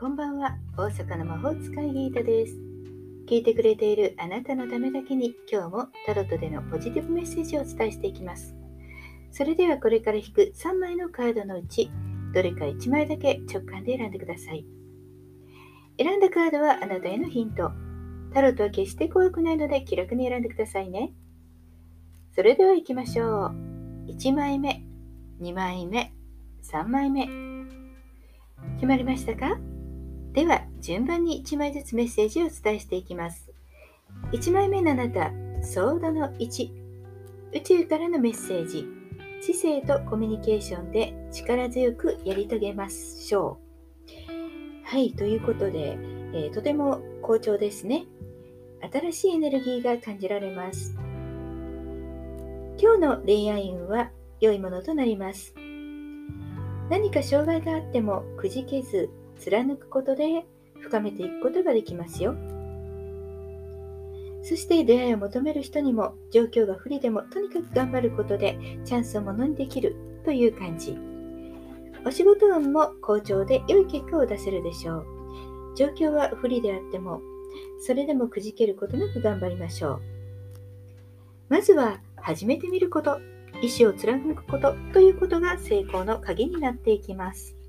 こんばんは大阪の魔法使いギータです。聞いてくれているあなたのためだけに今日もタロットでのポジティブメッセージをお伝えしていきます。それではこれから引く3枚のカードのうちどれか1枚だけ直感で選んでください。選んだカードはあなたへのヒント。タロットは決して怖くないので気楽に選んでくださいね。それでは行きましょう。1枚目、2枚目、3枚目。決まりましたか？では、順番に1枚ずつメッセージをお伝えしていきます。1枚目のあなた、ソードの1。宇宙からのメッセージ。知性とコミュニケーションで力強くやり遂げましょう。はい、ということで、えー、とても好調ですね。新しいエネルギーが感じられます。今日の恋愛運は良いものとなります。何か障害があってもくじけず貫くことで深めていくことができますよ。そして出会いを求める人にも状況が不利でもとにかく頑張ることでチャンスをものにできるという感じ。お仕事運も好調で良い結果を出せるでしょう。状況は不利であってもそれでもくじけることなく頑張りましょう。まずは始めてみること、意志を貫くことということが成功の鍵になっていきます。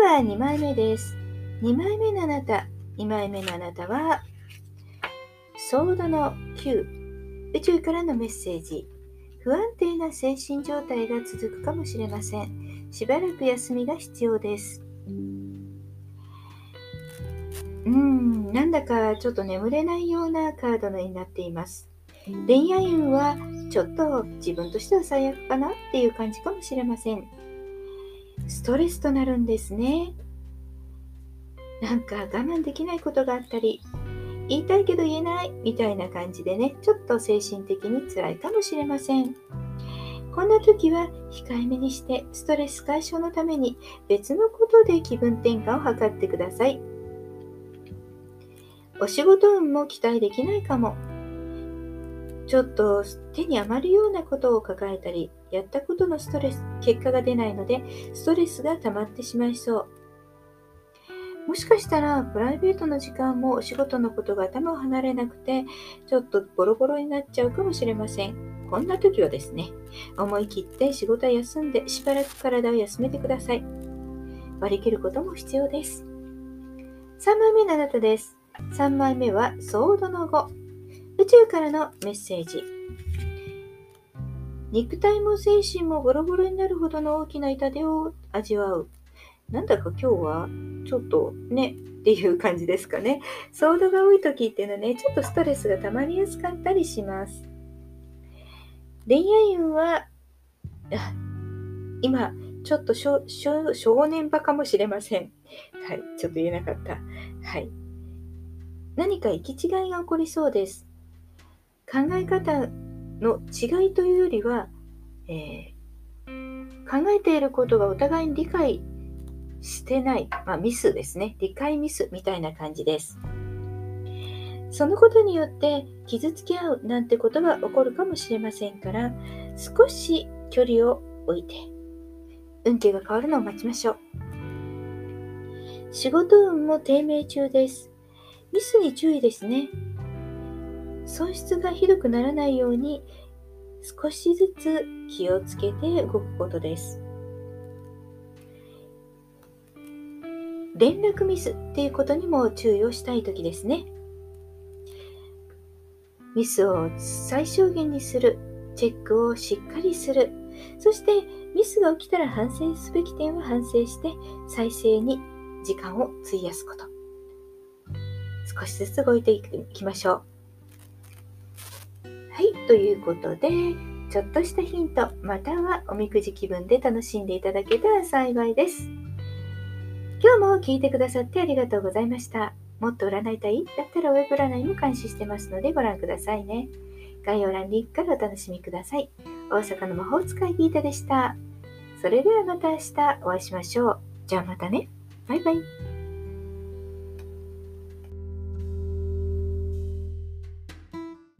は2枚目です。2枚目のあなた、2枚目のあなたは、ソードの9、宇宙からのメッセージ。不安定な精神状態が続くかもしれません。しばらく休みが必要です。うん、なんだかちょっと眠れないようなカードになっています。恋愛運はちょっと自分としては最悪かなっていう感じかもしれません。ストレスとなるんですね。なんか我慢できないことがあったり、言いたいけど言えないみたいな感じでね、ちょっと精神的に辛いかもしれません。こんな時は控えめにしてストレス解消のために別のことで気分転換を図ってください。お仕事運も期待できないかも。ちょっと手に余るようなことを抱えたり、やったことのストレス、結果が出ないので、ストレスが溜まってしまいそう。もしかしたら、プライベートの時間もお仕事のことが頭を離れなくて、ちょっとボロボロになっちゃうかもしれません。こんな時はですね、思い切って仕事は休んで、しばらく体を休めてください。割り切ることも必要です。3枚目のあなたです。3枚目は、ソードの5。宇宙からのメッセージ。肉体も精神もボロボロになるほどの大きな痛手を味わう。なんだか今日はちょっとね、っていう感じですかね。ソードが多い時っていうのはね、ちょっとストレスが溜まりやすかったりします。恋愛運は、今、ちょっと少年場かもしれません。はい、ちょっと言えなかった。はい。何か行き違いが起こりそうです。考え方の違いというよりは、えー、考えていることがお互いに理解してない、まあ、ミスですね。理解ミスみたいな感じです。そのことによって傷つき合うなんてことが起こるかもしれませんから、少し距離を置いて、運気が変わるのを待ちましょう。仕事運も低迷中です。ミスに注意ですね。損失がひどくならないように少しずつ気をつけて動くことです。連絡ミスっていうことにも注意をしたい時ですね。ミスを最小限にする、チェックをしっかりする、そしてミスが起きたら反省すべき点は反省して再生に時間を費やすこと。少しずつ動いていきましょう。はい、ということで、ちょっとしたヒント、またはおみくじ気分で楽しんでいただけたら幸いです。今日も聞いてくださってありがとうございました。もっと占いたいだったらウェブ占いも監視してますのでご覧くださいね。概要欄リンクからお楽しみください。大阪の魔法使いギータでした。それではまた明日お会いしましょう。じゃあまたね。バイバイ。